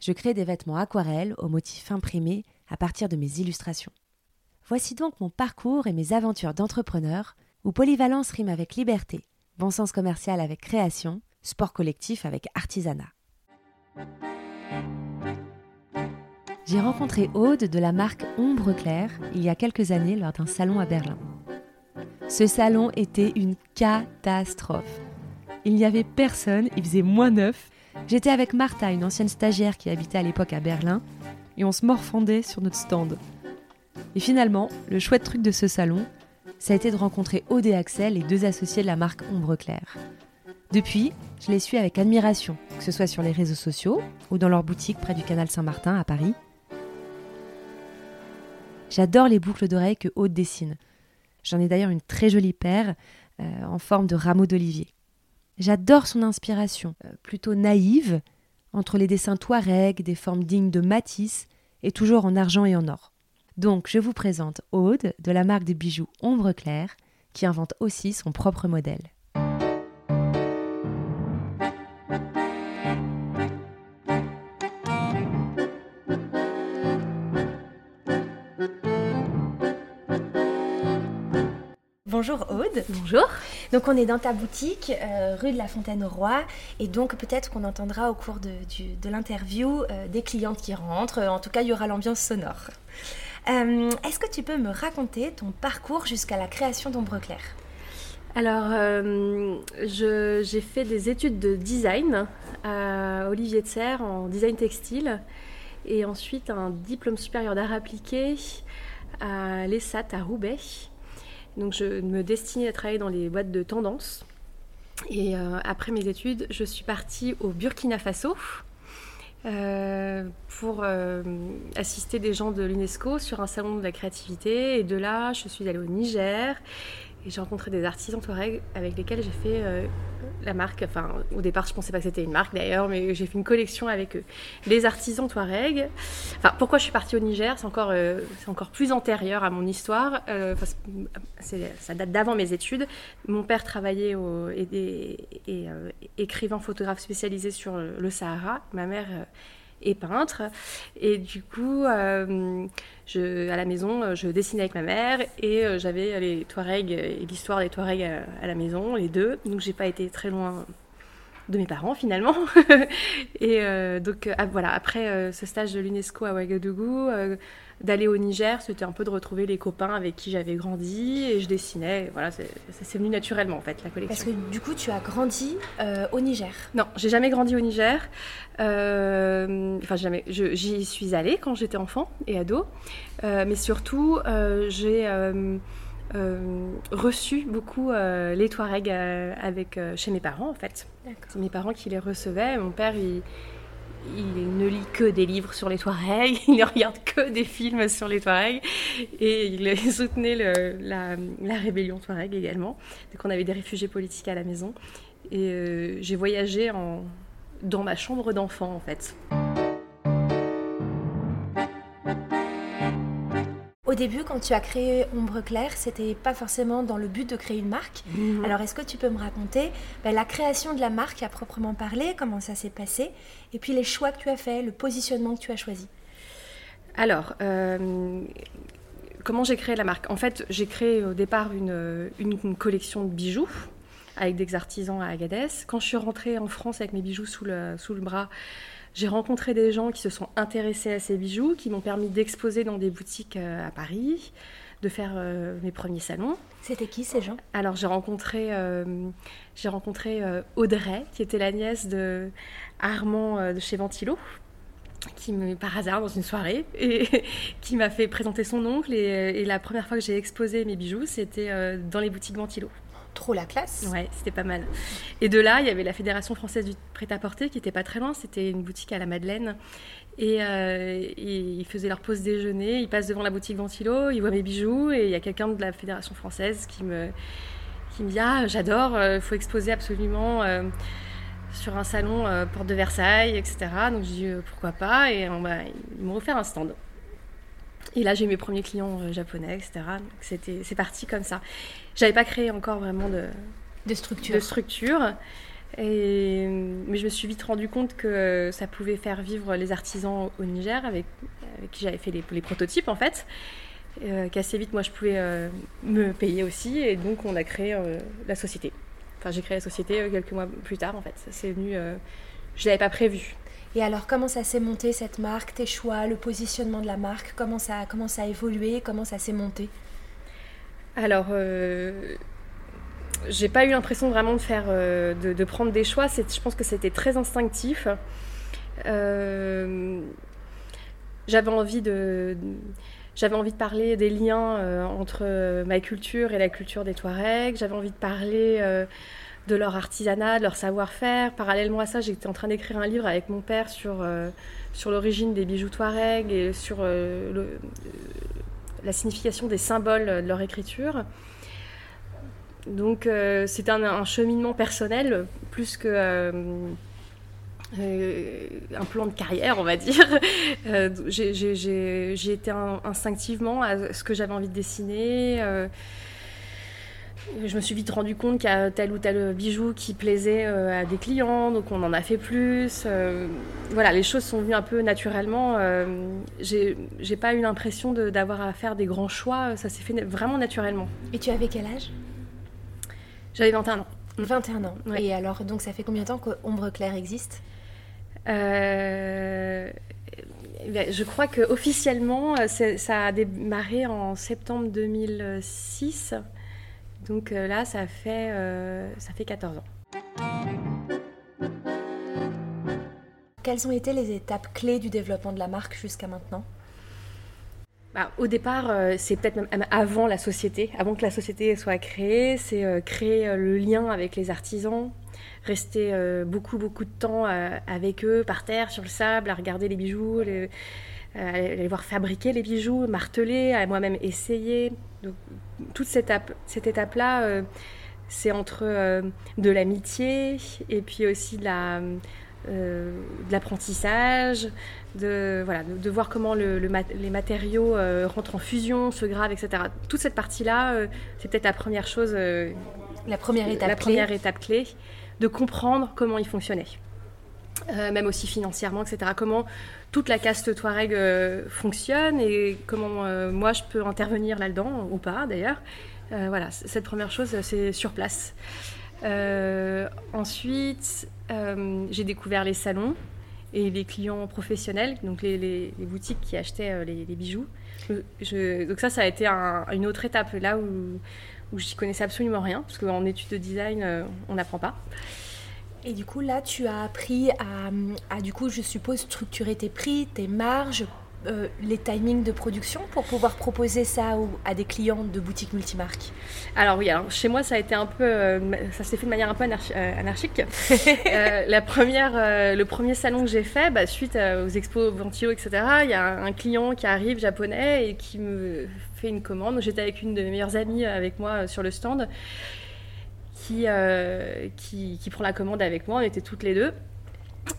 Je crée des vêtements aquarelles aux motifs imprimés à partir de mes illustrations. Voici donc mon parcours et mes aventures d'entrepreneur où polyvalence rime avec liberté, bon sens commercial avec création, sport collectif avec artisanat. J'ai rencontré Aude de la marque Ombre Claire il y a quelques années lors d'un salon à Berlin. Ce salon était une catastrophe. Il n'y avait personne, il faisait moins neuf. J'étais avec Martha, une ancienne stagiaire qui habitait à l'époque à Berlin, et on se morfondait sur notre stand. Et finalement, le chouette truc de ce salon, ça a été de rencontrer Aude et Axel, les deux associés de la marque Ombre Claire. Depuis, je les suis avec admiration, que ce soit sur les réseaux sociaux ou dans leur boutique près du canal Saint-Martin à Paris. J'adore les boucles d'oreilles que Aude dessine. J'en ai d'ailleurs une très jolie paire euh, en forme de rameau d'olivier. J'adore son inspiration, euh, plutôt naïve, entre les dessins Touareg, des formes dignes de Matisse, et toujours en argent et en or. Donc je vous présente Aude de la marque de bijoux Ombre Claire, qui invente aussi son propre modèle. Bonjour Aude. Bonjour. Donc on est dans ta boutique, euh, rue de la Fontaine au Roi, et donc peut-être qu'on entendra au cours de, l'interview euh, des clientes qui rentrent. En tout cas, il y aura l'ambiance sonore. Euh, est-ce que tu peux me raconter ton parcours jusqu'à la création d'Ombre Claire alors, j'ai fait des études de design à Olivier de Serre en design textile et ensuite un diplôme supérieur d'art appliqué à l'ESAT à Roubaix. Donc je me destinais à travailler dans les boîtes de tendance. Et euh, après mes études, je suis partie au Burkina Faso euh, pour euh, assister des gens de l'UNESCO sur un salon de la créativité. Et de là, je suis allée au Niger et j'ai rencontré des artisans Touareg avec lesquels j'ai fait euh, la marque. Enfin, au départ, je pensais pas que c'était une marque d'ailleurs, mais j'ai fait une collection avec eux. Les artisans Touareg. Enfin, pourquoi je suis partie au Niger C'est encore, euh, encore plus antérieur à mon histoire. Euh, ça date d'avant mes études. Mon père travaillait au, et, et écrivain photographe spécialisé sur le Sahara. Ma mère et peintre. Et du coup, euh, à la maison, je dessinais avec ma mère et euh, j'avais les Touaregs et l'histoire des Touaregs à, la maison, les deux. Donc j'ai pas été très loin de mes parents finalement. et euh, donc ah, voilà, après ce stage de l'UNESCO à Ouagadougou, d'aller au Niger, c'était un peu de retrouver les copains avec qui j'avais grandi et je dessinais. Voilà, ça s'est venu naturellement en fait la collection. Parce que du coup, tu as grandi euh, au Niger Non, j'ai jamais grandi au Niger. Euh, enfin, jamais. J'y suis allée quand j'étais enfant et ado, euh, mais surtout, j'ai reçu beaucoup les Touaregs avec, chez mes parents en fait. C'est mes parents qui les recevaient. Mon père, il il ne lit que des livres sur les Touaregs, il ne regarde que des films sur les Touaregs et il soutenait la, rébellion Touareg également. Donc on avait des réfugiés politiques à la maison et euh, j'ai voyagé dans ma chambre d'enfant en fait. Début, quand tu as créé Ombre Claire, c'était pas forcément dans le but de créer une marque. Mhm. Alors, est-ce que tu peux me raconter ben, la création de la marque à proprement parler, comment ça s'est passé, et puis les choix que tu as faits, le positionnement que tu as choisi? Alors, euh, comment j'ai créé la marque? En fait, j'ai créé au départ une, une, collection de bijoux avec des artisans à Agadez. Quand je suis rentrée en France avec mes bijoux sous le, sous le bras, j'ai rencontré des gens qui se sont intéressés à ces bijoux, qui m'ont permis d'exposer dans des boutiques euh, à Paris, de faire euh, mes premiers salons. C'était qui ces gens? Alors j'ai rencontré, euh, j'ai rencontré Audrey, qui était la nièce de Armand de chez Ventilo, qui me par hasard dans une soirée et qui m'a fait présenter son oncle et, et la première fois que j'ai exposé mes bijoux c'était dans les boutiques Ventilo. Trop la classe. Ouais, c'était pas mal. Et de là, il y avait la Fédération française du prêt-à-porter qui était pas très loin. C'était une boutique à la Madeleine. Et, euh, ils faisaient leur pause déjeuner. Ils passent devant la boutique Ventilo, ils voient mes bijoux et il y a quelqu'un de la Fédération française qui me, qui me dit Ah, j'adore, il euh, faut exposer absolument. Euh, sur un salon porte de Versailles, etc. Donc je dis pourquoi pas, et ils m'ont offert un stand. Et là, j'ai mes premiers clients japonais, etc. c'était, c'est parti comme ça. J'avais pas créé encore vraiment de, de structure. De structure. Et, mais je me suis vite rendu compte que ça pouvait faire vivre les artisans au Niger, avec, qui j'avais fait les, prototypes en fait. Euh, qu'assez vite, moi, je pouvais euh, me payer aussi. Et donc, on a créé la société. Enfin, j'ai créé la société quelques mois plus tard, en fait. C'est venu. je l'avais pas prévu. Et alors, comment ça s'est monté cette marque, tes choix, le positionnement de la marque? Comment ça, comment ça a évolué? Comment ça s'est monté? Alors, euh, j'ai pas eu l'impression vraiment de faire, euh, de, prendre des choix. Je pense que c'était très instinctif. Euh, j'avais envie de, j'avais envie de parler des liens entre ma culture et la culture des Touaregs. J'avais envie de parler de leur artisanat, de leur savoir-faire. Parallèlement à ça, j'étais en train d'écrire un livre avec mon père sur, sur l'origine des bijoux Touareg et sur le, la signification des symboles de leur écriture. Donc euh, c'était un, cheminement personnel plus que un plan de carrière, on va dire. j'ai été instinctivement à ce que j'avais envie de dessiner je me suis vite rendu compte qu'il y a tel ou tel bijou qui plaisait euh, à des clients, donc on en a fait plus. Euh, voilà, les choses sont venues un peu naturellement. Euh, j'ai pas eu l'impression d'avoir à faire des grands choix, ça s'est fait vraiment naturellement. Et tu avais quel âge? J'avais 21 ans. 21 ans. Et alors, donc ça fait combien de temps que Ombre Claire existe? Ben, je crois qu'officiellement, ça a démarré en septembre 2006. Donc euh, là, ça fait, euh, ça fait 14 ans. Quelles ont été les étapes clés du développement de la marque jusqu'à maintenant? Bah, au départ, euh, c'est peut-être même avant la société, avant que la société soit créée, c'est créer le lien avec les artisans, rester beaucoup beaucoup de temps avec eux, par terre, sur le sable, à regarder les bijoux, les, les voir fabriquer les bijoux, marteler, à moi-même essayer. Donc, toute cette, cette étape-là, euh, c'est entre euh, de l'amitié et puis aussi de la, euh, de l'apprentissage, de, voilà, de, voir comment le, les matériaux rentrent en fusion, se gravent, etc. Toute cette partie-là, c'est peut-être la première chose, la première étape la clé. première étape clé, de comprendre comment il fonctionnait. même aussi financièrement, etc. Comment toute la caste Touareg euh, fonctionne et comment euh, moi je peux intervenir là-dedans, ou pas d'ailleurs. Euh, voilà, cette première chose, c'est sur place. ensuite, j'ai découvert les salons et les clients professionnels, donc les, boutiques qui achetaient les, bijoux. donc ça, ça a été une autre étape là où, où j'y connaissais absolument rien, parce qu'en études de design, on n'apprend pas. Et du coup, là, tu as appris à, du coup, je suppose, structurer tes prix, tes marges, euh, les timings de production pour pouvoir proposer ça à des clients de boutiques multimarques Alors oui, alors chez moi ça a été un peu, euh, ça s'est fait de manière un peu euh, anarchique. la première, le premier salon que j'ai fait, bah, suite aux expos Ventio, etc. Il y a un, client qui arrive japonais et qui me fait une commande. J'étais avec une de mes meilleures amies avec moi sur le stand euh, qui, qui, prend la commande avec moi. On était toutes les deux.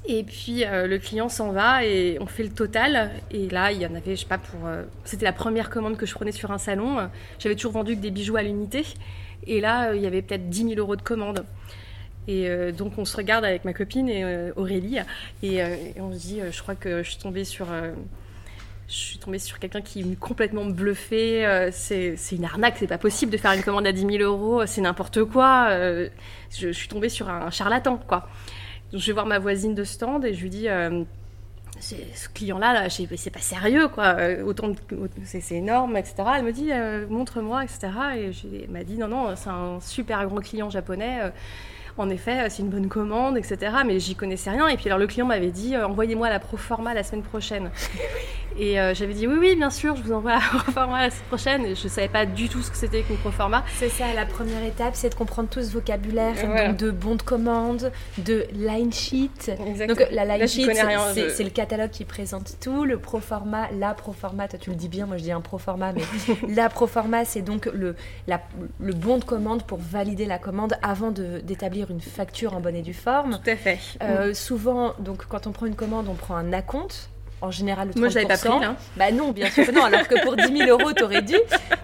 Et puis euh, le client s'en va et on fait le total. Et là, il y en avait, je sais pas, pour. Euh, c'était la première commande que je prenais sur un salon. J'avais toujours vendu que des bijoux à l'unité. Et là, il y avait peut-être 10 000 euros de commande. Et donc on se regarde avec ma copine et Aurélie et, et, on se dit, je crois que je suis tombée sur je suis tombée sur quelqu'un qui m'a complètement bluffé. Euh, c'est une arnaque, c'est pas possible de faire une commande à 10 000 euros, c'est n'importe quoi. Euh, je, suis tombée sur un charlatan, quoi. Donc je vais voir ma voisine de stand et je lui dis euh, ce client-là, là, c'est pas sérieux, quoi. Autant c'est énorme, etc. Elle me dit montre-moi, etc. Et elle m'a dit non, non, c'est un super grand client japonais en effet, c'est une bonne commande, etc. Mais j'y connaissais rien. Et puis alors le client m'avait dit, envoyez-moi la pro forma la semaine prochaine. Et euh, j'avais dit oui, oui, bien sûr, je vous envoie un proforma la semaine prochaine. Et je savais pas du tout ce que c'était qu'une proforma. C'est ça, la première étape, c'est de comprendre tout ce vocabulaire donc de bons de commande, de line sheet. Exactement. Donc la line sheet, c'est le catalogue qui présente tout. Le proforma, la proforma, toi tu le dis bien, moi je dis un proforma, mais la proforma, c'est donc le, la, le bon de commande pour valider la commande avant d'établir une facture en bonne et due forme. Tout à fait. Euh, souvent, donc quand on prend une commande, on prend un acompte en général le 30%. Moi, je pas pris, là. Bah non, bien sûr que non, alors que pour 10 000 euros, t'aurais dû.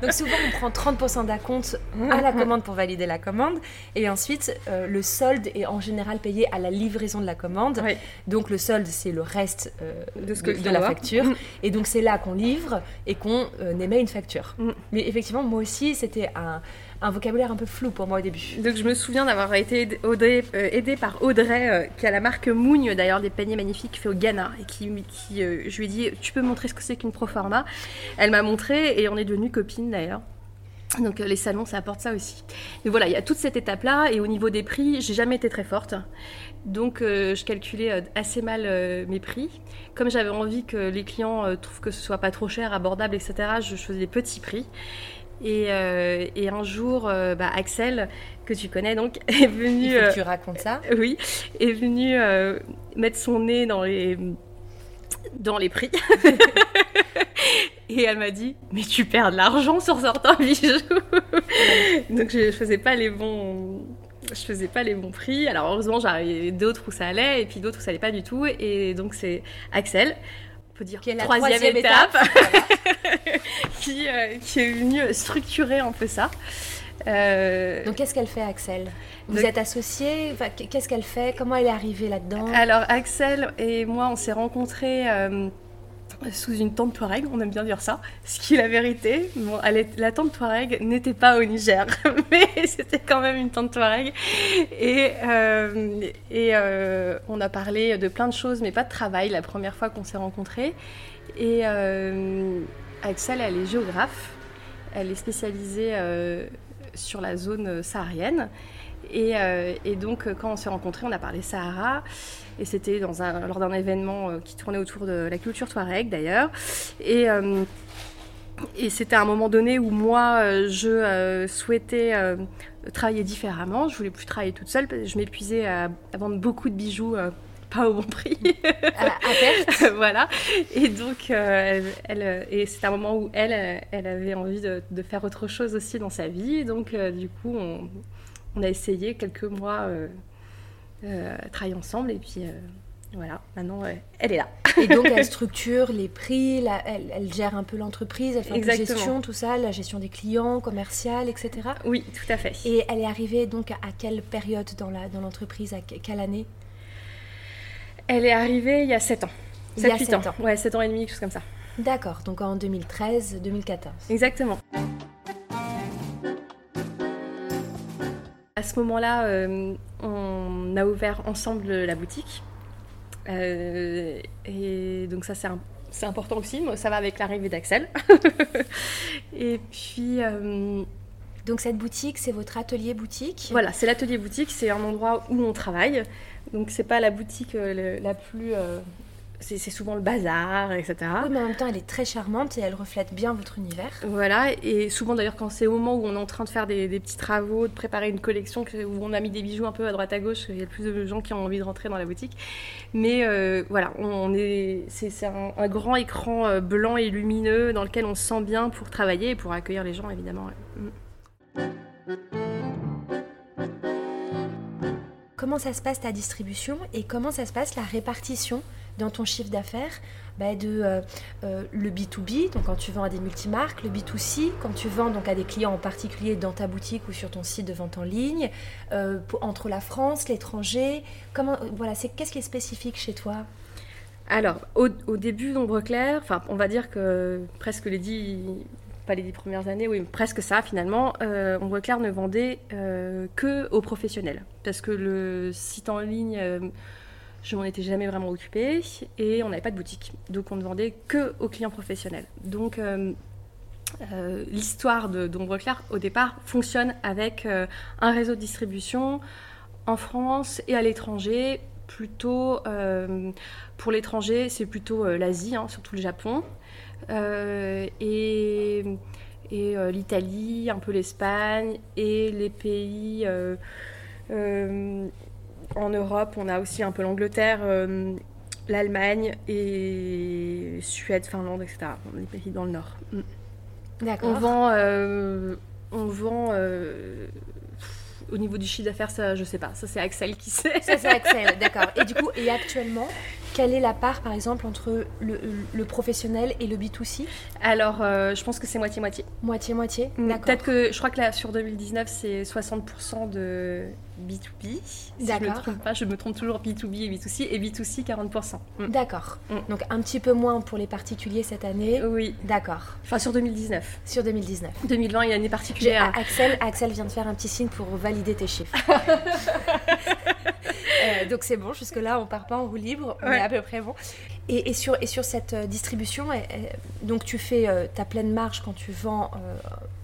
Donc souvent, on prend 30% d'acompte à la commande pour valider la commande. Et ensuite, euh, le solde est en général payé à la livraison de la commande. Donc le solde, c'est le reste euh, de, ce que de, la facture. Mm. Et donc c'est là qu'on livre et qu'on euh, émet une facture. Mm. Mais effectivement, moi aussi, c'était un un vocabulaire un peu flou pour moi au début. Donc je me souviens d'avoir été euh, aidée, par Audrey, euh, qui a la marque Mougne d'ailleurs, des paniers magnifiques fait au Ghana, et qui, qui euh, je lui ai dit Tu peux montrer ce que c'est qu'une proforma Elle m'a montré et on est devenues copines d'ailleurs. Donc les salons, ça apporte ça aussi. Mais voilà, il y a toute cette étape-là, et au niveau des prix, j'ai jamais été très forte. Donc je calculais assez mal mes prix. Comme j'avais envie que les clients trouvent que ce soit pas trop cher, abordable, etc., je faisais des petits prix. Euh, et, un jour, euh, bah, Axel, que tu connais donc, est venu. Il faut que tu euh, racontes ça. oui, est venu mettre son nez dans les dans les prix. et elle m'a dit mais tu perds de l'argent sur certains bijoux. donc je, faisais pas les bons je faisais pas les bons prix. Alors heureusement, j'avais d'autres où ça allait et puis d'autres où ça allait pas du tout. Et donc c'est Axel peut dire qui est la troisième, étape, qui, euh, qui, est venue structurer un peu ça. Euh, Donc qu'est-ce qu'elle fait Axel? Vous êtes associés Qu'est-ce qu'elle fait? Comment elle est arrivée là-dedans? Alors Axel et moi on s'est rencontrés euh, sous une tente Touareg, on aime bien dire ça, ce qui est la vérité. La tente Touareg n'était pas au Niger, mais c'était quand même une tente Touareg. Et, euh, et euh, on a parlé de plein de choses, mais pas de travail la première fois qu'on s'est rencontrés. Et euh, Axel, elle est géographe, elle est spécialisée sur la zone saharienne. Et, et donc, quand on s'est rencontrés, on a parlé Sahara. Et c'était lors d'un événement euh, qui tournait autour de la culture touareg d'ailleurs. Et, euh, et c'était à un moment donné où moi, euh, je souhaitais travailler différemment. Je voulais plus travailler toute seule. Parce que je m'épuisais à, vendre beaucoup de bijoux pas au bon prix. à, voilà. Et donc, elle, et c'était un moment où elle, elle avait envie de, faire autre chose aussi dans sa vie. Donc, du coup, on, on, a essayé quelques mois euh, travailler ensemble et puis euh, voilà, maintenant elle est là. et donc elle structure les prix, elle, gère un peu l'entreprise, elle fait la gestion, tout ça, la gestion des clients, commercial, etc. Oui, tout à fait. Et elle est arrivée donc à quelle période dans l'entreprise, dans à quelle année? Elle est arrivée il y a 7 ans. 7, il 8 ans. Ouais, 7 ans et demi, quelque chose comme ça. D'accord, donc en 2013-2014. Exactement. À ce moment-là, euh, on a ouvert ensemble la boutique. Euh, et donc ça, c'est important aussi. Ça va avec l'arrivée d'Axel. et puis... Euh, donc cette boutique, c'est votre atelier boutique Voilà, c'est l'atelier boutique, c'est un endroit où on travaille. Donc c'est pas la boutique la plus c'est souvent le bazar, etc. Oui, mais en même temps, elle est très charmante et elle reflète bien votre univers. Voilà, et souvent d'ailleurs, quand c'est au moment où on est en train de faire des, petits travaux, de préparer une collection, où on a mis des bijoux un peu à droite à gauche, il y a plus de gens qui ont envie de rentrer dans la boutique. Mais euh, voilà, on est, c'est un, un, grand écran euh, blanc et lumineux dans lequel on se sent bien pour travailler et pour accueillir les gens, évidemment. Mm. Comment ça se passe ta distribution et comment ça se passe la répartition dans ton chiffre d'affaires bah, de euh, euh, le B2B, donc quand tu vends à des multimarques, le B2C, quand tu vends donc à des clients en particulier dans ta boutique ou sur ton site de vente en ligne, euh, entre la France, l'étranger, comment voilà, c'est qu'est-ce qui est spécifique chez toi? Alors au, début d'Ombre Claire, enfin on va dire que presque les dix pas les dix premières années, oui, presque ça finalement, Ombre Claire ne vendait que aux professionnels. Parce que le site en ligne je m'en étais jamais vraiment occupée et on n'avait pas de boutique. Donc on ne vendait que aux clients professionnels. Donc euh, euh, l'histoire d'Ombre Claire, au départ, fonctionne avec euh, un réseau de distribution en France et à l'étranger plutôt, pour l'étranger, c'est plutôt l'Asie, hein, surtout le Japon. et l'Italie, un peu l'Espagne et les pays en Europe, on a aussi un peu l'Angleterre, euh, l'Allemagne et Suède, Finlande, etc. Les pays dans le Nord. Mm. D'accord. On vend, euh, on vend euh, au niveau du chiffre d'affaires, ça, je sais pas. Ça, c'est Axel qui sait. Ça, c'est Axel, d'accord. Et du coup, et actuellement, quelle est la part, par exemple, entre le, professionnel et le B2C Alors, euh, je pense que c'est moitié-moitié. Moitié-moitié mm, D'accord. Peut-être que, je crois que là, sur 2019, c'est 60% de B2B. Si D'accord. je me trompe pas, je me trompe toujours B2B et B2C, et B2C, 40%. Mm. D'accord. Mm. Donc, un petit peu moins pour les particuliers cette année. Oui. D'accord. Enfin, sur 2019. Sur 2019. 2020, il y a une année particulière. Axel, Axel vient de faire un petit signe pour valider tes chiffres. Euh, donc c'est bon, jusque-là, on part pas en roue libre, on est à peu près bon. Et, sur, et sur cette euh, distribution, donc tu fais euh, ta pleine marge quand tu vends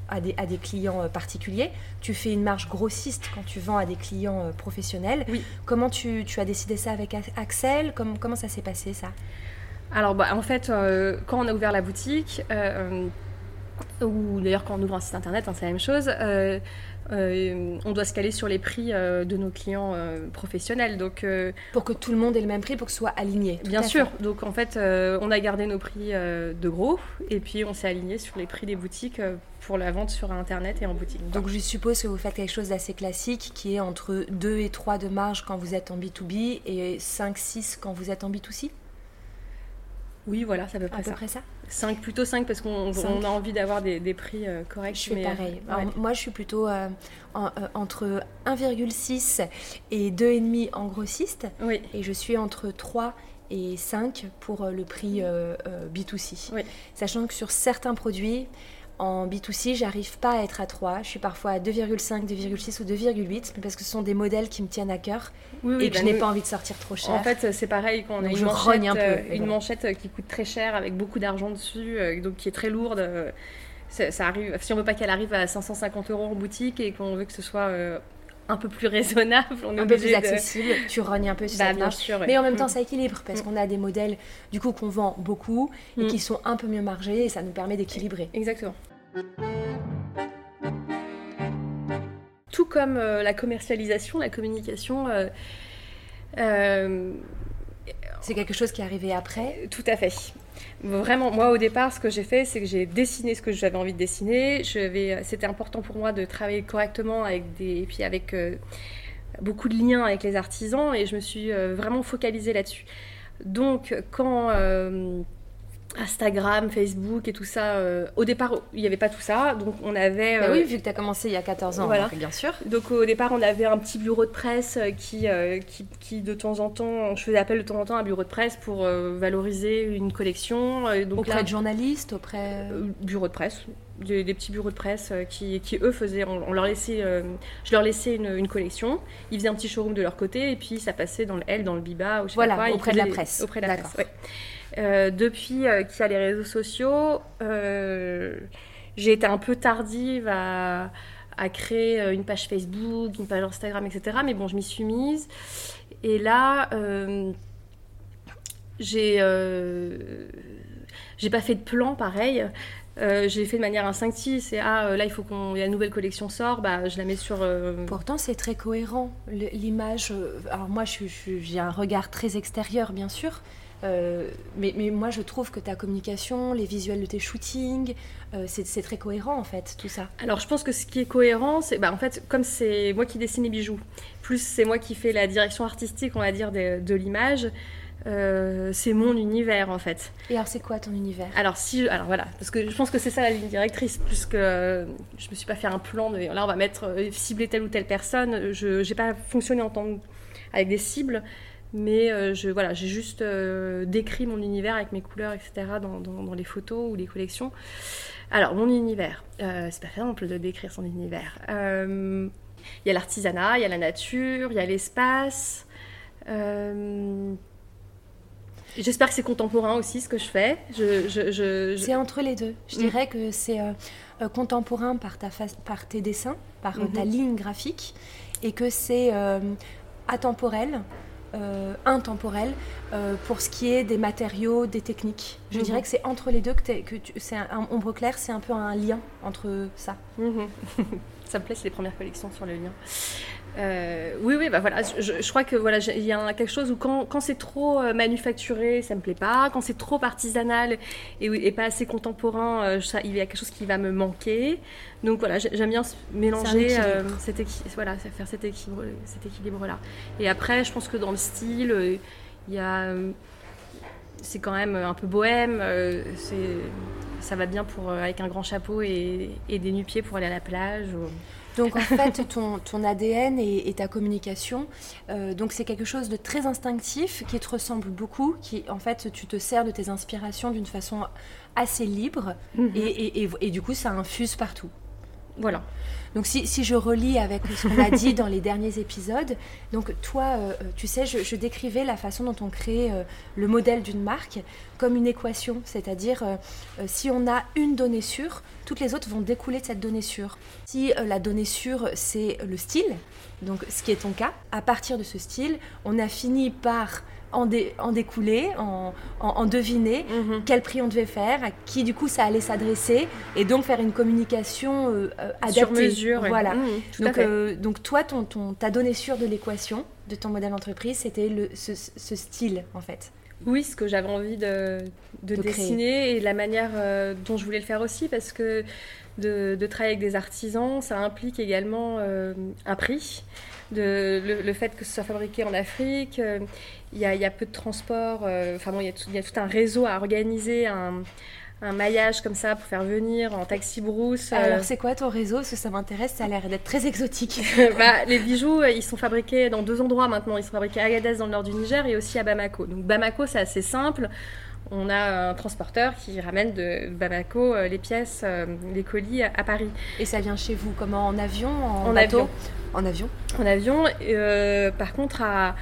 à, des, à des clients particuliers, tu fais une marge grossiste quand tu vends à des clients professionnels. Oui. Comment tu, tu, as décidé ça avec Axel? Comment, comment ça s'est passé ça? Alors bah, en fait, quand on a ouvert la boutique, ou d'ailleurs quand on ouvre un site internet, hein, c'est la même chose. Euh, on doit se caler sur les prix euh, de nos clients euh, professionnels. Donc, pour que tout le monde ait le même prix, pour que ce soit aligné. Bien sûr. Donc en fait, on a gardé nos prix de gros et puis on s'est aligné sur les prix des boutiques pour la vente sur Internet et en boutique. Donc je suppose que vous faites quelque chose d'assez classique qui est entre 2 et 3 de marge quand vous êtes en B2B et 5-6 quand vous êtes en B2C oui, voilà, c'est à peu près, à peu près ça. 5, plutôt 5 parce qu'on a envie d'avoir des, prix euh, corrects. Je suis pareil. Euh, moi, je suis plutôt euh, entre 1,6 et 2,5 en grossiste. Oui. Et je suis entre 3 et 5 pour le prix B2C. Oui. Sachant que sur certains produits, en B2C, j'arrive pas à être à 3. Je suis parfois à 2,5, 2,6 ou 2,8, parce que ce sont des modèles qui me tiennent à cœur et que je bah n'ai pas envie de sortir trop cher. En fait, c'est pareil quand on a une manchette, euh, une manchette euh, qui coûte très cher avec beaucoup d'argent dessus, euh, donc qui est très lourde. Ça, arrive, si on veut pas qu'elle arrive à 550 euros en boutique et qu'on veut que ce soit un peu plus raisonnable, on est un peu plus accessible, tu rognes un peu sur bah, bien sûr, Mais en même temps, mm. ça équilibre parce mm. qu'on a des modèles du coup qu'on vend beaucoup et mm. qui sont un peu mieux margés et ça nous permet d'équilibrer. Exactement. Tout comme euh, la commercialisation, la communication. Euh, euh, c'est quelque chose qui est arrivé après Tout à fait. Vraiment, moi au départ, ce que j'ai fait, c'est que j'ai dessiné ce que j'avais envie de dessiner. C'était important pour moi de travailler correctement avec des, et puis avec beaucoup de liens avec les artisans, et je me suis vraiment focalisée là-dessus. Donc, quand Instagram, Facebook et tout ça. Euh, au départ, il n'y avait pas tout ça. Donc, on avait. Bah oui, euh, vu que tu as commencé il y a 14 ans, voilà. bien sûr. Donc, au départ, on avait un petit bureau de presse euh, qui, qui, de temps en temps, je faisais appel de temps en temps à un bureau de presse pour valoriser une collection. donc auprès de journalistes, auprès. bureau de presse. Des, petits bureaux de presse qui, qui eux faisaient, on, leur laissait, je leur laissais une, collection, ils faisaient un petit showroom de leur côté et puis ça passait dans le L, dans le Biba ou je sais voilà, pas auprès de la presse. Auprès de la presse, ouais. Euh, depuis euh, qu'il y a les réseaux sociaux, euh, j'ai été un peu tardive à, créer une page Facebook, une page Instagram, etc. Mais bon, je m'y suis mise. Et là, j'ai j'ai pas fait de plan pareil. j'ai fait de manière instinctive, c'est ah là il faut qu'on la nouvelle collection sort, bah je la mets sur. Pourtant c'est très cohérent l'image. alors moi j'ai un regard très extérieur bien sûr, euh, mais, mais, moi, je trouve que ta communication, les visuels de tes shootings, euh, c'est très cohérent en fait, tout ça. Alors, je pense que ce qui est cohérent, c'est bah, en fait, comme c'est moi qui dessine les bijoux, plus c'est moi qui fais la direction artistique, on va dire, de, l'image. Euh, c'est mon univers en fait. Et alors c'est quoi ton univers? Alors si, alors voilà, parce que je pense que c'est ça la ligne directrice, puisque je me suis pas fait un plan de là on va mettre cibler telle ou telle personne. Je n'ai pas fonctionné en tant avec des cibles. Mais euh, je, voilà, j'ai juste euh, décrit mon univers avec mes couleurs, etc., dans, dans, les photos ou les collections. Alors, mon univers, euh, c'est pas simple de décrire son univers. Il y a l'artisanat, il y a la nature, il y a l'espace. J'espère que c'est contemporain aussi ce que je fais. Je, je, C'est entre les deux. Je mm. dirais que c'est contemporain par, ta par tes dessins, par ta mm-hmm. ligne graphique, et que c'est atemporel intemporel pour ce qui est des matériaux, des techniques. Je mhm. dirais que c'est entre les deux que, que c'est un, ombre claire, c'est un peu un lien entre ça. Mhm. ça me plaît, c'est les premières collections sur le lien. Euh, oui, oui, bah voilà, je, crois que voilà, il y a quelque chose où quand, quand c'est trop euh, manufacturé, ça me plaît pas. Quand c'est trop artisanal et, et, pas assez contemporain, euh, ça, il y a quelque chose qui va me manquer. Donc voilà, j'aime bien mélanger cet voilà, faire cet équilibre, cet équilibre là. Et après, je pense que dans le style, il y a, c'est quand même un peu bohème. c'est, ça va bien pour avec un grand chapeau et, et des nu-pieds pour aller à la plage. Donc en fait, ton, ton ADN et, ta communication, euh, donc c'est quelque chose de très instinctif qui te ressemble beaucoup, qui en fait tu te sers de tes inspirations d'une façon assez libre mhm. et, et, du coup ça infuse partout. Voilà. Donc si, si, je relis avec ce qu'on a dit dans les derniers épisodes, donc toi, euh, tu sais, je, décrivais la façon dont on crée euh, le modèle d'une marque comme une équation, c'est-à-dire euh, si on a une donnée sûre, toutes les autres vont découler de cette donnée sûre. Si la donnée sûre, c'est le style, donc ce qui est ton cas, à partir de ce style, on a fini par en, découler, en, deviner mhm. quel prix on devait faire, à qui du coup ça allait s'adresser, et donc faire une communication euh, euh, adaptée. Sur mesure. Voilà. Mhm, donc, euh, donc toi, ton, ton, ta donnée sûre de l'équation de ton modèle d'entreprise, c'était ce, ce, style en fait. Oui, ce que j'avais envie de, de, dessiner et la manière dont je voulais le faire aussi, parce que de, de travailler avec des artisans, ça implique également un prix de, le, fait que ce soit fabriqué en Afrique. Euh, il y, a, peu de transport. Euh, enfin bon, il y, a tout, un réseau à organiser, un, maillage comme ça pour faire venir en taxi brousse. Euh. Alors c'est quoi ton réseau? Parce que ça m'intéresse, ça a l'air d'être très exotique. bah, les bijoux, ils sont fabriqués dans deux endroits maintenant. Ils sont fabriqués à Agadez dans le nord du Niger et aussi à Bamako. Donc Bamako, c'est assez simple on a un transporteur qui ramène de Bamako les pièces, les colis à, Paris. Et ça vient chez vous comment En avion En, avion. En avion En avion. Euh, par contre, à,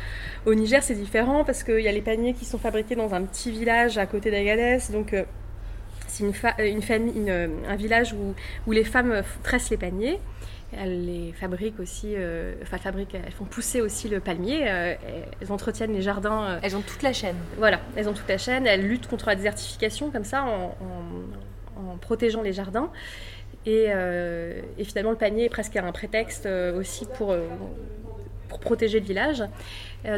au Niger, c'est différent parce qu'il y a les paniers qui sont fabriqués dans un petit village à côté d'Agadez. Donc, euh, c'est une, une, famille, un village où, où, les femmes tressent les paniers. Elles les fabriquent aussi, euh, enfin fabriquent, elles font pousser aussi le palmier, elles entretiennent les jardins. elles ont toute la chaîne. Voilà, elles ont toute la chaîne, elles luttent contre la désertification comme ça en, en protégeant les jardins. Euh, et, finalement, le panier est presque un prétexte euh, aussi pour, euh, pour protéger le village.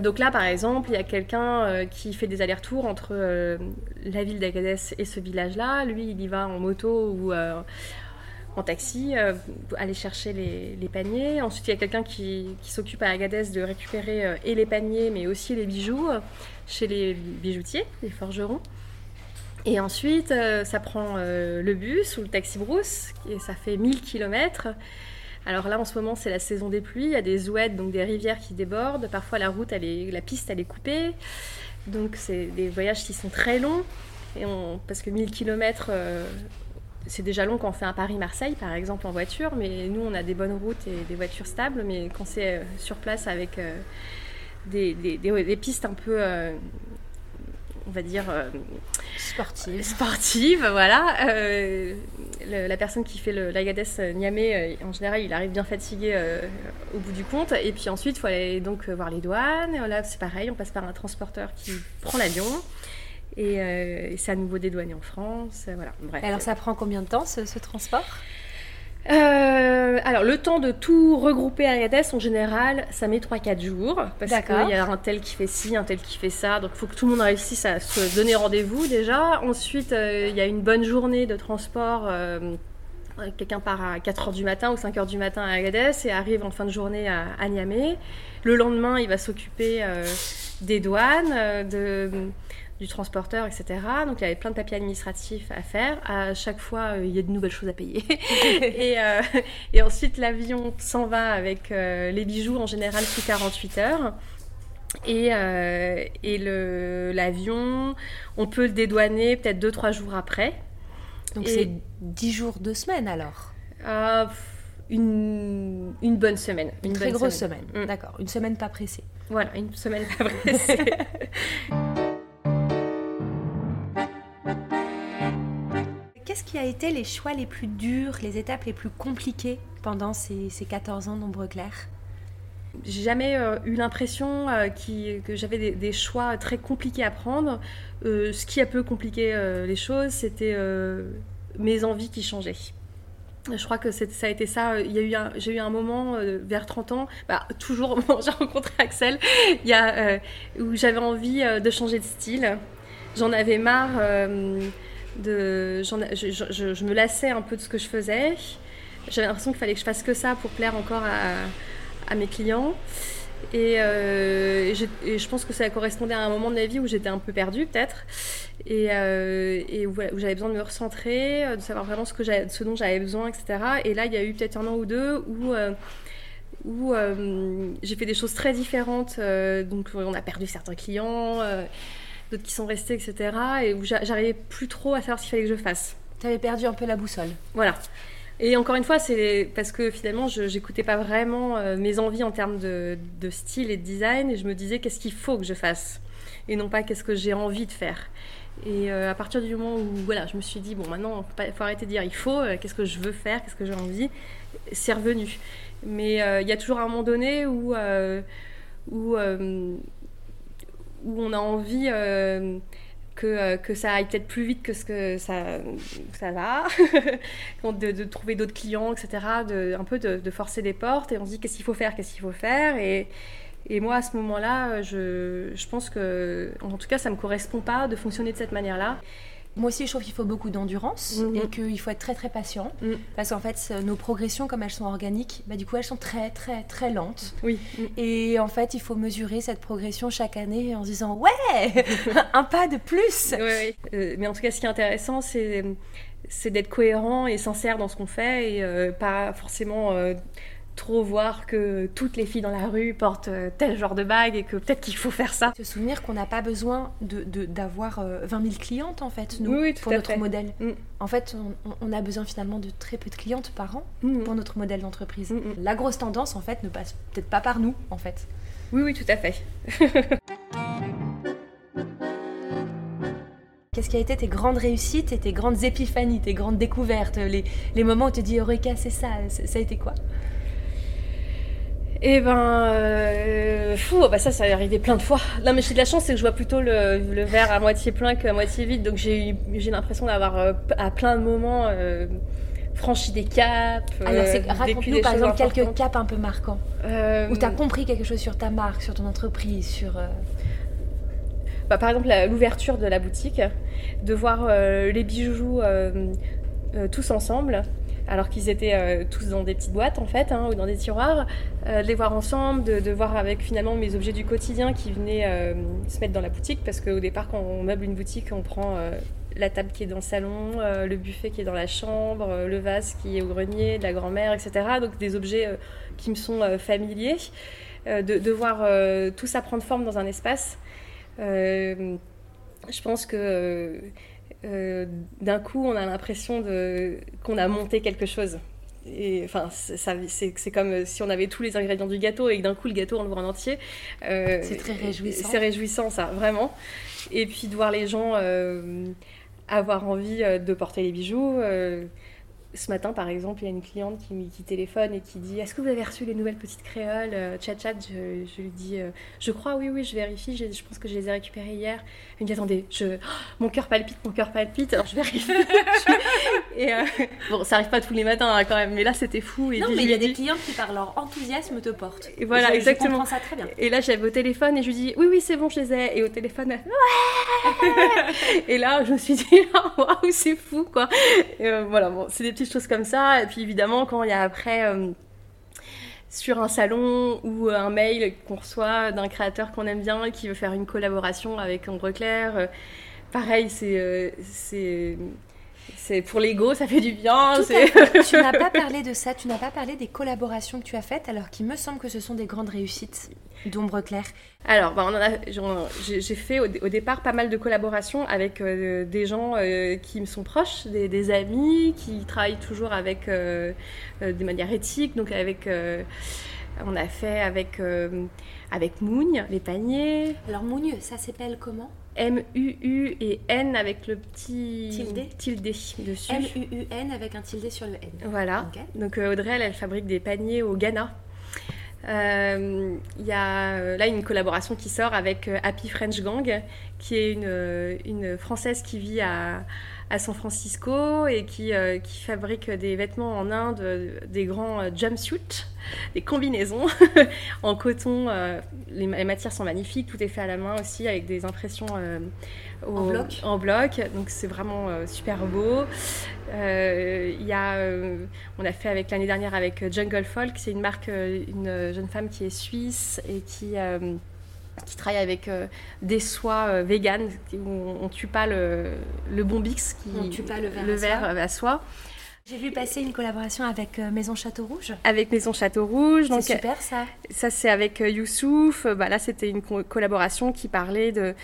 donc là, par exemple, il y a quelqu'un qui fait des allers-retours entre la ville d'Agadez et ce village-là. Lui, il y va en moto ou en taxi, pour aller chercher les, paniers. Ensuite, il y a quelqu'un qui, s'occupe à Agadez de récupérer et les paniers, mais aussi les bijoux chez les bijoutiers, les forgerons. Et ensuite, euh, ça prend euh, le bus ou le taxi brousse, et ça fait 1000 km. Alors là, en ce moment, c'est la saison des pluies. Il y a des ouettes, donc des rivières qui débordent. Parfois, la route, la piste, elle est coupée. Donc, c'est des voyages qui sont très longs. Parce que 1000 km, euh, c'est déjà long quand on fait un Paris-Marseille, par exemple, en voiture. Mais nous, on a des bonnes routes et des voitures stables. Mais quand c'est sur place avec des, des, des, pistes un peu on va dire euh, sportive. Sportive, voilà. Euh, la personne qui fait le l'Agadez Niamey, euh, en général, il arrive bien fatigué au bout du compte. Et puis ensuite, il faut aller donc voir les douanes. Là, c'est pareil, on passe par un transporteur qui prend l'avion. Et, c'est à nouveau dédouané en France. Voilà. Bref. alors, ça prend combien de temps ce, ce transport? Euh, alors, le temps de tout regrouper à Agadez, en général, ça met 3-4 jours. Parce qu'il y a un tel qui fait ci, un tel qui fait ça. Donc, il faut que tout le monde réussisse à se donner rendez-vous déjà. Ensuite, euh, il y a une bonne journée de transport. Euh, quelqu'un part à 4h du matin ou 5h du matin à Agadez et arrive en fin de journée à, à Niamey. Le lendemain, il va s'occuper des douanes, de du transporteur, etc. Donc il y avait plein de papiers administratifs à faire. À chaque fois, euh, il y a de nouvelles choses à payer. et, euh, et, ensuite, l'avion s'en va avec euh, les bijoux en général sous 48 heures. Et, et l'avion, on peut le dédouaner peut-être 2-3 jours après. Donc c'est 10 jours, 2 semaines alors? Ah, une, une, bonne semaine. Une, très grosse semaine, mm. d'accord. Une semaine pas pressée. Voilà, une semaine pas pressée. Qu'est-ce qui a été les choix les plus durs, les étapes les plus compliquées pendant ces, 14 ans d'ombre claire? J'ai jamais eu l'impression que j'avais des, choix très compliqués à prendre. ce qui a peu compliqué les choses, c'était mes envies qui changeaient. Je crois que ça a été ça. J'ai eu un moment vers 30 ans, bah, toujours j'ai rencontré Axel, où j'avais envie de changer de style. J'en avais marre de, je, me lassais un peu de ce que je faisais. J'avais l'impression qu'il fallait que je fasse que ça pour plaire encore à, mes clients. Euh, et, je pense que ça correspondait à un moment de ma vie où j'étais un peu perdue peut-être et, euh, où, j'avais besoin de me recentrer, euh, de savoir vraiment ce, dont j'avais besoin, etc. Et là, il y a eu peut-être un an ou deux où j'ai fait des choses très différentes. donc on a perdu certains clients d'autres qui sont restés, etc. Et où j'arrivais plus trop à savoir ce qu'il fallait que je fasse. Tu avais perdu un peu la boussole. Voilà. Et encore une fois, c'est parce que finalement, je n'écoutais pas vraiment euh, mes envies en termes de, style et de design. Et je me disais, qu'est-ce qu'il faut que je fasse? Et non pas qu'est-ce que j'ai envie de faire. Et euh, à partir du moment où voilà, je me suis dit, bon, maintenant, il faut, arrêter de dire il faut, euh, qu'est-ce que je veux faire, qu'est-ce que j'ai envie, c'est revenu. Mais il y a toujours un moment donné où, où où on a envie euh, que, euh, que, ça aille peut-être plus vite que ce que ça, ça va, de, de, trouver d'autres clients, etc., de, un peu de, forcer des portes, et on se dit qu'est-ce qu'il faut faire, qu'est-ce qu'il faut faire, et, et moi à ce moment-là, je, je pense que, en tout cas, ça ne me correspond pas de fonctionner de cette manière-là. Moi aussi, je trouve qu'il faut beaucoup d'endurance mhm. et qu'il faut être très très patient. Mhm. Parce qu'en fait, nos progressions, comme elles sont organiques, bah, du coup, elles sont très très très lentes. Oui. Et en fait, il faut mesurer cette progression chaque année en se disant Ouais, un pas de plus oui, oui. Euh, mais en tout cas, ce qui est intéressant, c'est c'est d'être cohérent et sincère dans ce qu'on fait et euh, pas forcément euh, trop voir que toutes les filles dans la rue portent euh, tel genre de bague et que peut-être qu'il faut faire ça. Se souvenir qu'on n'a pas besoin d'avoir de, 20 000 clientes en fait, nous, pour notre modèle. Mm. En fait, on, a besoin finalement de très peu de clientes par an mm. pour notre modèle d'entreprise. Mm, la grosse tendance en fait ne passe peut-être pas par nous en fait. Oui, oui, tout à fait. Qu'est-ce qui a été tes grandes réussites et tes grandes épiphanies, tes grandes découvertes, les, les moments où tu te dis Eureka, c'est ça, ça a été quoi? Et eh ben, euh, fou, bah ça, ça est arrivé plein de fois. Non, mais j'ai de la chance, c'est que je vois plutôt le, le verre à moitié plein qu'à moitié vide. Donc j'ai j'ai l'impression d'avoir euh, à plein de moments euh, franchi des caps. Alors raconte-nous par exemple quelques caps un peu marquants. Où tu as compris quelque chose sur ta marque, sur ton entreprise, sur. Bah, par exemple, l'ouverture de la boutique, de voir les bijoux tous ensemble alors qu'ils étaient euh, tous dans des petites boîtes en fait, hein, ou dans des tiroirs, euh, de les voir ensemble, de, voir avec finalement mes objets du quotidien qui venaient euh, se mettre dans la boutique, parce qu'au départ quand on meuble une boutique, on prend la table qui est dans le salon, le buffet qui est dans la chambre, le vase qui est au grenier, de la grand-mère, etc. Donc des objets qui me sont familiers, de, de, voir tout ça prendre forme dans un espace. je pense que euh, d'un coup, on a l'impression qu'on a monté quelque chose. Et enfin, c'est, comme si on avait tous les ingrédients du gâteau et que d'un coup le gâteau on le voit en entier. Euh, c'est très réjouissant. C'est réjouissant, ça, vraiment. Et puis de voir les gens euh, avoir envie de porter les bijoux ce matin, par exemple, il y a une cliente qui, qui téléphone et qui dit Est-ce que vous avez reçu les nouvelles petites créoles euh, Chat, chat, je, lui dis euh, Je crois, oui, oui, je vérifie. Je, je, pense que je les ai récupérées hier. Elle me dit Attendez, je, oh, mon cœur palpite, mon cœur palpite. Alors je vérifie. et euh, bon, ça arrive pas tous les matins hein, quand même, mais là c'était fou. Et non, mais il y a des clientes qui, par leur enthousiasme, te portent. Et voilà, exactement. Je comprends ça très bien. Et là, j'avais au téléphone et je lui dis Oui, oui, c'est bon, je les ai. Et au téléphone, Ouais Et là, je me suis dit Waouh, c'est fou, quoi. Et, voilà, bon, c'est des petites choses comme ça. Et puis évidemment, quand il y a après euh, sur un salon ou un mail qu'on reçoit d'un créateur qu'on aime bien qui veut faire une collaboration avec Ombre Claire, euh, pareil, c'est euh, c'est c'est pour l'ego, ça fait du bien. tu n'as pas parlé de ça, tu n'as pas parlé des collaborations que tu as faites, alors qu'il me semble que ce sont des grandes réussites d'Ombre Claire. Alors, bah, j'ai fait au, départ pas mal de collaborations avec euh, des gens euh, qui me sont proches, des, amis qui travaillent toujours avec euh, de manière éthique, donc avec on a fait avec, avec Mougne, les paniers. Alors Mougne, ça s'appelle comment? M-U-U et N avec le petit tilde, dessus. M-U-U-N avec un tilde sur le N. Voilà. Donc Audrey, elle, fabrique des paniers au Ghana. Il y a là une collaboration qui sort avec Happy French Gang, qui est une, Française qui vit à, à San Francisco et qui, euh, qui fabrique des vêtements en Inde, euh, des grands euh, jumpsuits, des combinaisons en coton. les, matières sont magnifiques, tout est fait à la main aussi avec des impressions en, bloc. en bloc. Donc c'est vraiment super beau. Il y a, on a fait avec l'année dernière avec Jungle Folk, c'est une marque, une jeune femme qui est suisse et qui qui travaille avec euh, des soies euh, véganes, on, ne tue pas le, le bombix, qui, on tue pas le verre, le verre à, soie. J'ai vu passer une collaboration avec euh, Maison Château Rouge. Avec Maison Château Rouge. C'est super ça. Ça c'est avec Youssouf. Bah, là c'était une collaboration qui parlait de,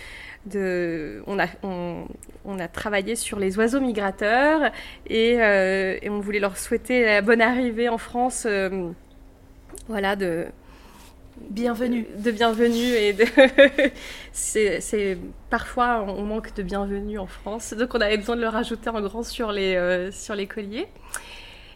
de on, a, on, a travaillé sur les oiseaux migrateurs et, et, on voulait leur souhaiter la bonne arrivée en France. voilà de bienvenue. De bienvenue et de. c'est parfois on manque de bienvenue en France, donc on avait besoin de le rajouter en grand sur les euh, sur les colliers.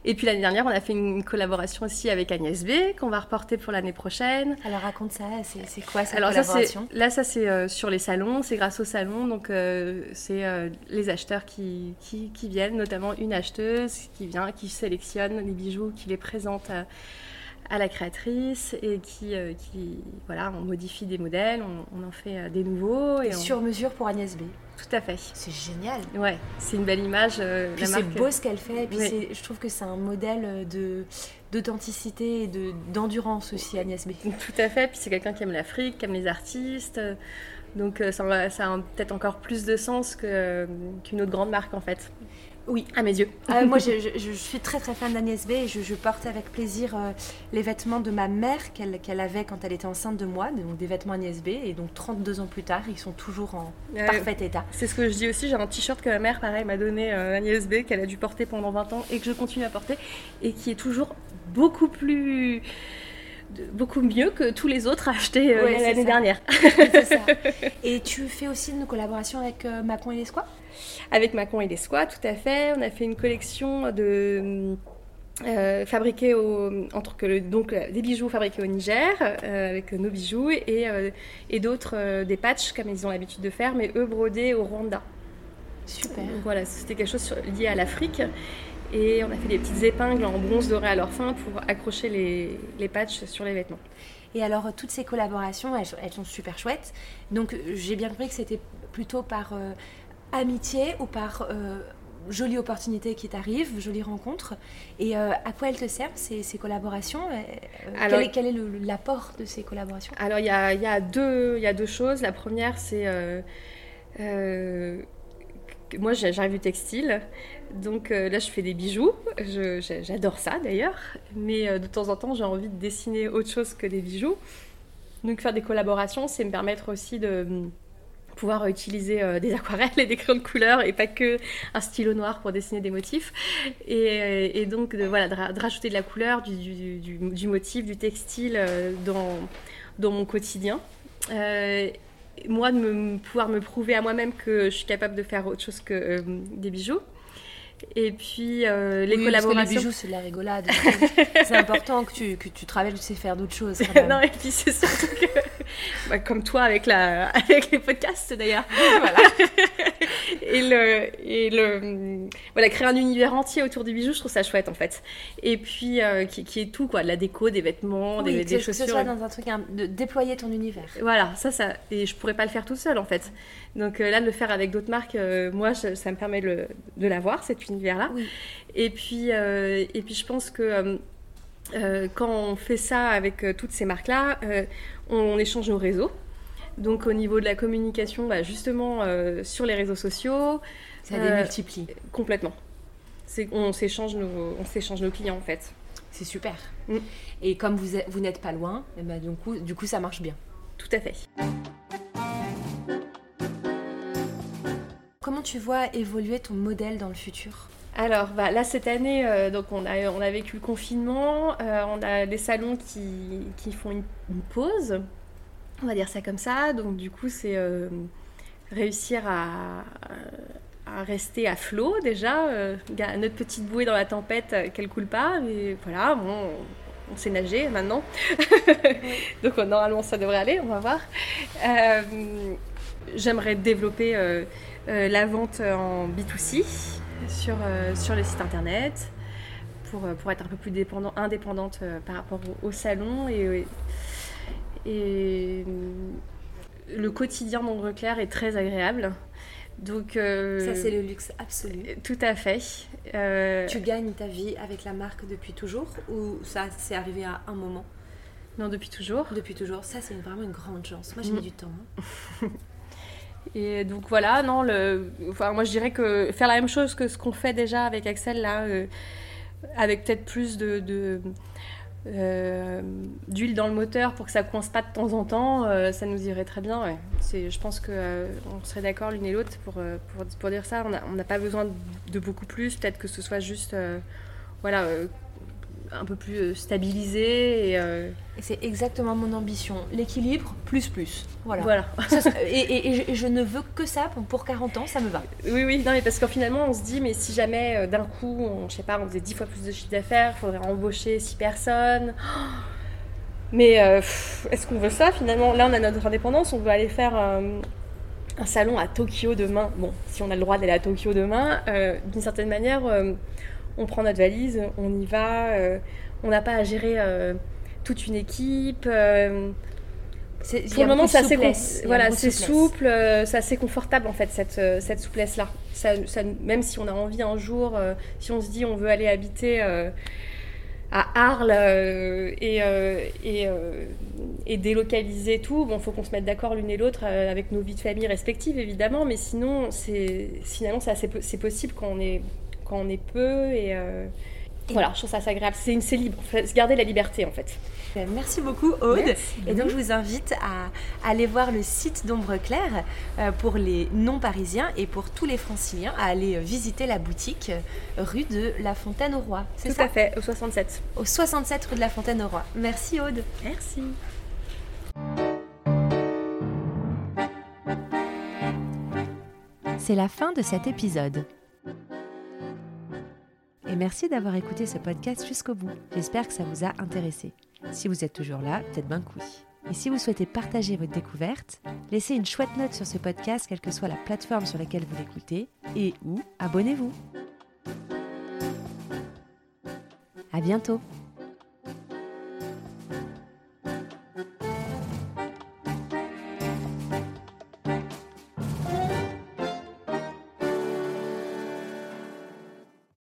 Et puis l'année dernière, on a fait une collaboration aussi avec Agnès B qu'on va reporter pour l'année prochaine. Alors raconte ça, c'est quoi cette Alors collaboration? Là, ça c'est euh, sur les salons, c'est grâce aux salons, donc euh, c'est les acheteurs qui, qui, qui, viennent, notamment une acheteuse qui vient, qui sélectionne les bijoux, qui les présente à la créatrice et qui, euh, qui, voilà, on modifie des modèles, on, en fait euh, des nouveaux. Et, sur mesure pour Agnès B. Tout à fait. C'est génial. Ouais, c'est une belle image. Euh, puis c'est beau ce qu'elle fait. Et puis je trouve que c'est un modèle de d'authenticité et de d'endurance aussi Agnès B. Tout à fait. Puis c'est quelqu'un qui aime l'Afrique, qui aime les artistes. Donc ça, ça a peut-être encore plus de sens qu'une autre grande marque en fait. Oui, à mes yeux. Euh, moi, je, suis très très fan d'Agnès B et je, porte avec plaisir euh, les vêtements de ma mère qu'elle avait quand elle était enceinte de moi, donc des vêtements Agnès B. Et donc 32 ans plus tard, ils sont toujours en parfait état. C'est ce que je dis aussi. J'ai un t-shirt que ma mère, pareil, m'a donné euh, Agnès B, qu'elle a dû porter pendant 20 ans et que je continue à porter et qui est toujours beaucoup plus beaucoup mieux que tous les autres achetés l'année dernière. ça. Et tu fais aussi une collaboration avec Macron et les Squats avec Macron et les Squats, tout à fait. On a fait une collection de euh, fabriqués au, entre que donc euh, des bijoux fabriqués au Niger euh, avec nos bijoux et, et d'autres des patchs comme ils ont l'habitude de faire, mais eux brodés au Rwanda. Super. voilà, c'était quelque chose lié à l'Afrique. Et on a fait des petites épingles en bronze doré à leur fin pour accrocher les, les patchs sur les vêtements. Et alors, toutes ces collaborations, elles, elles sont super chouettes. Donc, j'ai bien compris que c'était plutôt par amitié ou par euh, jolie opportunité qui t'arrive, jolie rencontre Et euh, à quoi elles te servent ces, collaborations? Euh, quel, est, quel, est, l'apport de ces collaborations? Alors il y a, y, a deux, y a deux choses. La première, c'est moi j'arrive du textile, donc là je fais des bijoux, j'adore ça d'ailleurs, mais de temps en temps j'ai envie de dessiner autre chose que des bijoux. Donc faire des collaborations, c'est me permettre aussi de pouvoir utiliser euh, des aquarelles et des crayons de couleur et pas que un stylo noir pour dessiner des motifs. Et, euh, donc de, voilà, de, rajouter de la couleur, du, motif, du textile euh, dans, dans mon quotidien. moi, de me, pouvoir me prouver à moi-même que je suis capable de faire autre chose que des bijoux. Et puis euh, les collaborations. Parce que les bijoux, c'est de la rigolade. c'est important que tu, que tu travailles, tu sais faire d'autres choses. non, et puis c'est surtout que, bah, comme toi avec, la, avec les podcasts d'ailleurs. voilà. Et le, et le, voilà, créer un univers entier autour du bijou, je trouve ça chouette en fait. Et puis euh, qui, qui, est tout, quoi, de la déco, des vêtements, des, des, chaussures. Que ce soit dans un truc, de déployer ton univers. Voilà, ça, ça. Et je pourrais pas le faire tout seul en fait. Donc euh, là, de le faire avec d'autres marques, moi, ça me permet de l'avoir, cette univers-là. Et, puis, euh, et puis, je pense que euh, euh, quand on fait ça avec toutes ces marques-là, on, échange nos réseaux. Donc, au niveau de la communication, bah, justement, sur les réseaux sociaux. Ça démultiplie. Complètement. On s'échange nos, nos clients, en fait. C'est super. Mm. Et comme vous, vous n'êtes pas loin, eh ben, du, coup, du coup, ça marche bien. Tout à fait. Comment tu vois évoluer ton modèle dans le futur? Alors bah, là cette année, euh, donc on a, on a vécu le confinement, euh, on a des salons qui, qui font une, pause, on va dire ça comme ça. Donc du coup c'est euh, réussir à, à, rester à flot déjà. notre petite bouée dans la tempête qu'elle coule pas, mais voilà, bon, on sait nager maintenant. Donc normalement ça devrait aller, on va voir. J'aimerais développer la vente en B2C sur, sur les sites internet pour, pour être un peu plus dépendant, indépendante par rapport au, salon et, et le quotidien dans Clair est très agréable. Donc, euh, ça, c'est le luxe absolu. Tout à fait. Euh, tu gagnes ta vie avec la marque depuis toujours ou ça s'est arrivé à un moment? Non, depuis toujours. Depuis toujours. Ça, c'est vraiment une grande chance. Moi, j'ai mis mm. du temps. Hein. Et donc voilà, non, le... enfin, moi je dirais que faire la même chose que ce qu'on fait déjà avec Axel, là, euh, avec peut-être plus de euh, d'huile dans le moteur pour que ça coince pas de temps en temps, euh, ça nous irait très bien. Ouais. Je pense qu'on euh, serait d'accord l'une et l'autre pour, pour, pour, dire ça. On n'a pas besoin de beaucoup plus, peut-être que ce soit juste voilà, un peu plus euh, stabilisé. Euh, et, c'est exactement mon ambition. L'équilibre, plus, plus. Voilà. voilà. et, je, ne veux que ça pour 40 ans, ça me va. Oui, oui, non, mais parce qu'en finalement, on se dit, mais si jamais euh, d'un coup, on, je sais pas, on faisait 10 fois plus de chiffre d'affaires, il faudrait embaucher 6 personnes. Mais est-ce qu'on veut ça finalement? Là, on a notre indépendance, on veut aller faire un salon à Tokyo demain. Bon, si on a le droit d'aller à Tokyo demain, d'une certaine manière on prend notre valise, on y va, euh, on n'a pas à gérer euh, toute une équipe. Euh, pour le moment, c'est assez, voilà, c'est souple, c'est assez confortable en fait cette, cette souplesse là. même si on a envie un jour, si on se dit on veut aller habiter à Arles et, et, et, délocaliser tout, bon, faut qu'on se mette d'accord l'une et l'autre avec nos vies de famille respectives évidemment, mais sinon c'est finalement c'est possible quand on est quand on est peu. Et, euh, voilà, je trouve ça assez agréable. C'est une c'est libre, garder la liberté en fait. Ben, merci beaucoup Aude. Et donc je vous invite à, aller voir le site d'Ombre Claire euh, pour les non-parisiens et pour tous les franciliens à aller visiter la boutique rue de la Fontaine au Roi. C'est ça Tout à fait, au 67. Au 67 rue de la Fontaine au Roi. Merci Aude. Merci. C'est la fin de cet épisode et merci d'avoir écouté ce podcast jusqu'au bout. J'espère que ça vous a intéressé. Si vous êtes toujours là, peut-être bien que. Et si vous souhaitez partager votre découverte, laissez une chouette note sur ce podcast, quelle que soit la plateforme sur laquelle vous l'écoutez, et ou abonnez-vous. À bientôt